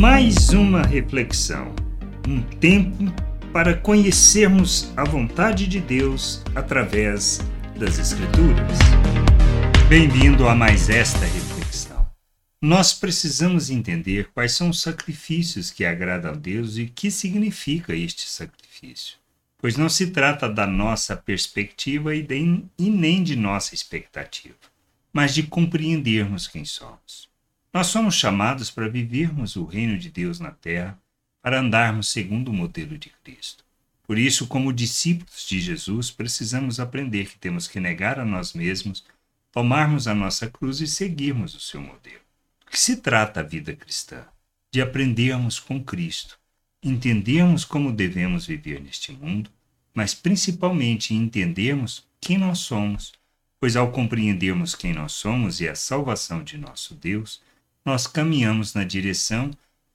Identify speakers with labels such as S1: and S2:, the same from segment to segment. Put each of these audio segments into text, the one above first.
S1: Mais uma reflexão, um tempo para conhecermos a vontade de Deus através das Escrituras. Bem-vindo a mais esta reflexão. Nós precisamos entender quais são os sacrifícios que agradam a Deus e o que significa este sacrifício, pois não se trata da nossa perspectiva e, nem de nossa expectativa, mas de compreendermos quem somos. Nós somos chamados para vivermos o reino de Deus na terra, para andarmos segundo o modelo de Cristo. Por isso, como discípulos de Jesus, precisamos aprender que temos que negar a nós mesmos, tomarmos a nossa cruz e seguirmos o seu modelo. O que se trata a vida cristã? De aprendermos com Cristo, entendermos como devemos viver neste mundo, mas principalmente entendermos quem nós somos, pois ao compreendermos quem nós somos e a salvação de nosso Deus, nós caminhamos na direção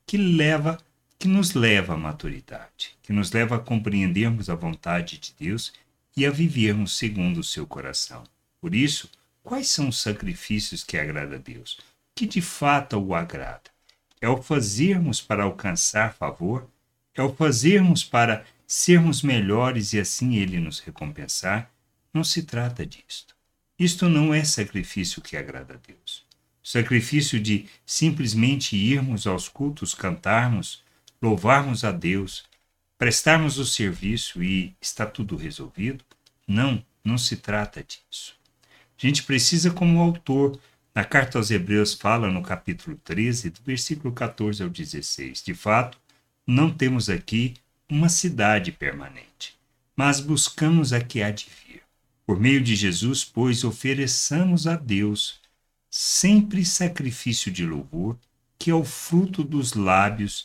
S1: que leva que nos leva à maturidade, que nos leva a compreendermos a vontade de Deus e a vivermos segundo o seu coração. Por isso, quais são os sacrifícios que agrada a Deus? Que de fato o agrada? É o fazermos para alcançar favor? É o fazermos para sermos melhores e assim ele nos recompensar? Não se trata disto. Isto não é sacrifício que agrada a Deus sacrifício de simplesmente irmos aos cultos, cantarmos, louvarmos a Deus, prestarmos o serviço e está tudo resolvido? Não, não se trata disso. A gente precisa, como o autor na carta aos Hebreus fala no capítulo 13, do versículo 14 ao 16, de fato, não temos aqui uma cidade permanente, mas buscamos a que há de vir. Por meio de Jesus, pois, ofereçamos a Deus sempre sacrifício de louvor, que é o fruto dos lábios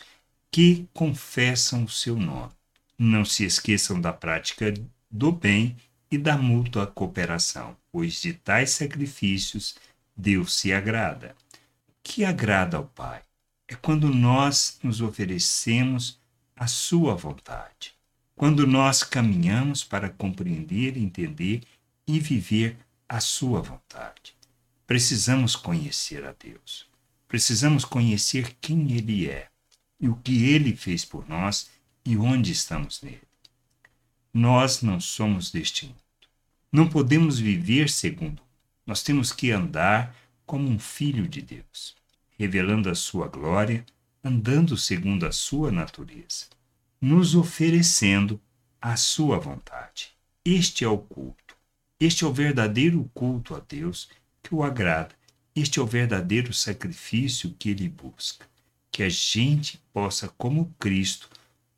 S1: que confessam o seu nome. Não se esqueçam da prática do bem e da mútua cooperação, pois de tais sacrifícios Deus se agrada. O que agrada ao Pai é quando nós nos oferecemos à Sua vontade, quando nós caminhamos para compreender, entender e viver a Sua vontade. Precisamos conhecer a Deus. Precisamos conhecer quem Ele é e o que Ele fez por nós e onde estamos nele. Nós não somos deste mundo. Não podemos viver segundo. Nós temos que andar como um filho de Deus, revelando a sua glória, andando segundo a sua natureza, nos oferecendo a sua vontade. Este é o culto. Este é o verdadeiro culto a Deus que o agrada. Este é o verdadeiro sacrifício que ele busca, que a gente possa, como Cristo,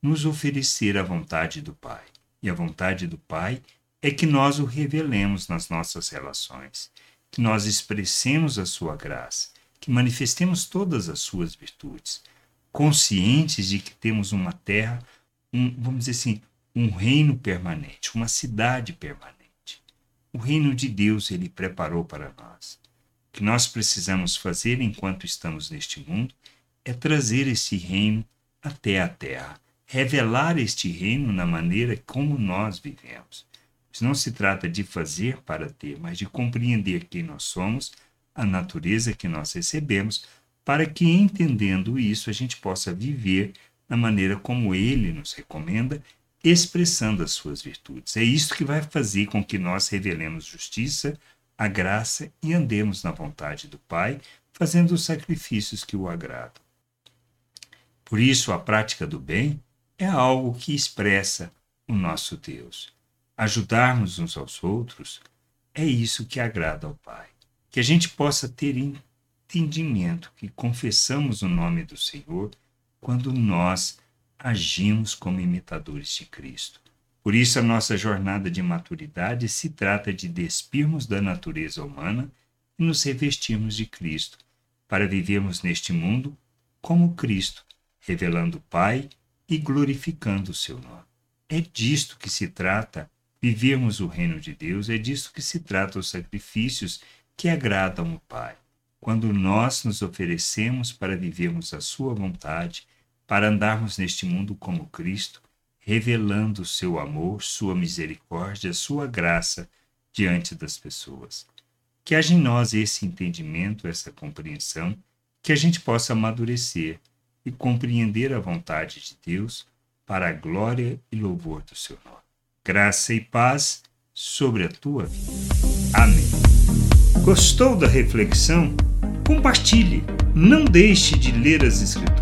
S1: nos oferecer a vontade do Pai. E a vontade do Pai é que nós o revelemos nas nossas relações, que nós expressemos a sua graça, que manifestemos todas as suas virtudes, conscientes de que temos uma terra, um, vamos dizer assim, um reino permanente, uma cidade permanente o reino de Deus ele preparou para nós. O que nós precisamos fazer enquanto estamos neste mundo é trazer esse reino até a terra, revelar este reino na maneira como nós vivemos. Pois não se trata de fazer para ter, mas de compreender quem nós somos, a natureza que nós recebemos, para que entendendo isso a gente possa viver na maneira como ele nos recomenda expressando as suas virtudes. É isso que vai fazer com que nós revelemos justiça, a graça e andemos na vontade do Pai, fazendo os sacrifícios que o agradam. Por isso, a prática do bem é algo que expressa o nosso Deus. Ajudarmos uns aos outros é isso que agrada ao Pai. Que a gente possa ter entendimento que confessamos o nome do Senhor quando nós agimos como imitadores de Cristo. Por isso, a nossa jornada de maturidade se trata de despirmos da natureza humana e nos revestirmos de Cristo, para vivermos neste mundo como Cristo, revelando o Pai e glorificando o seu nome. É disto que se trata vivermos o reino de Deus, é disto que se trata os sacrifícios que agradam o Pai. Quando nós nos oferecemos para vivermos a sua vontade, para andarmos neste mundo como Cristo, revelando seu amor, sua misericórdia, sua graça diante das pessoas. Que haja em nós esse entendimento, essa compreensão, que a gente possa amadurecer e compreender a vontade de Deus para a glória e louvor do seu nome. Graça e paz sobre a tua vida. Amém. Gostou da reflexão? Compartilhe. Não deixe de ler as Escrituras.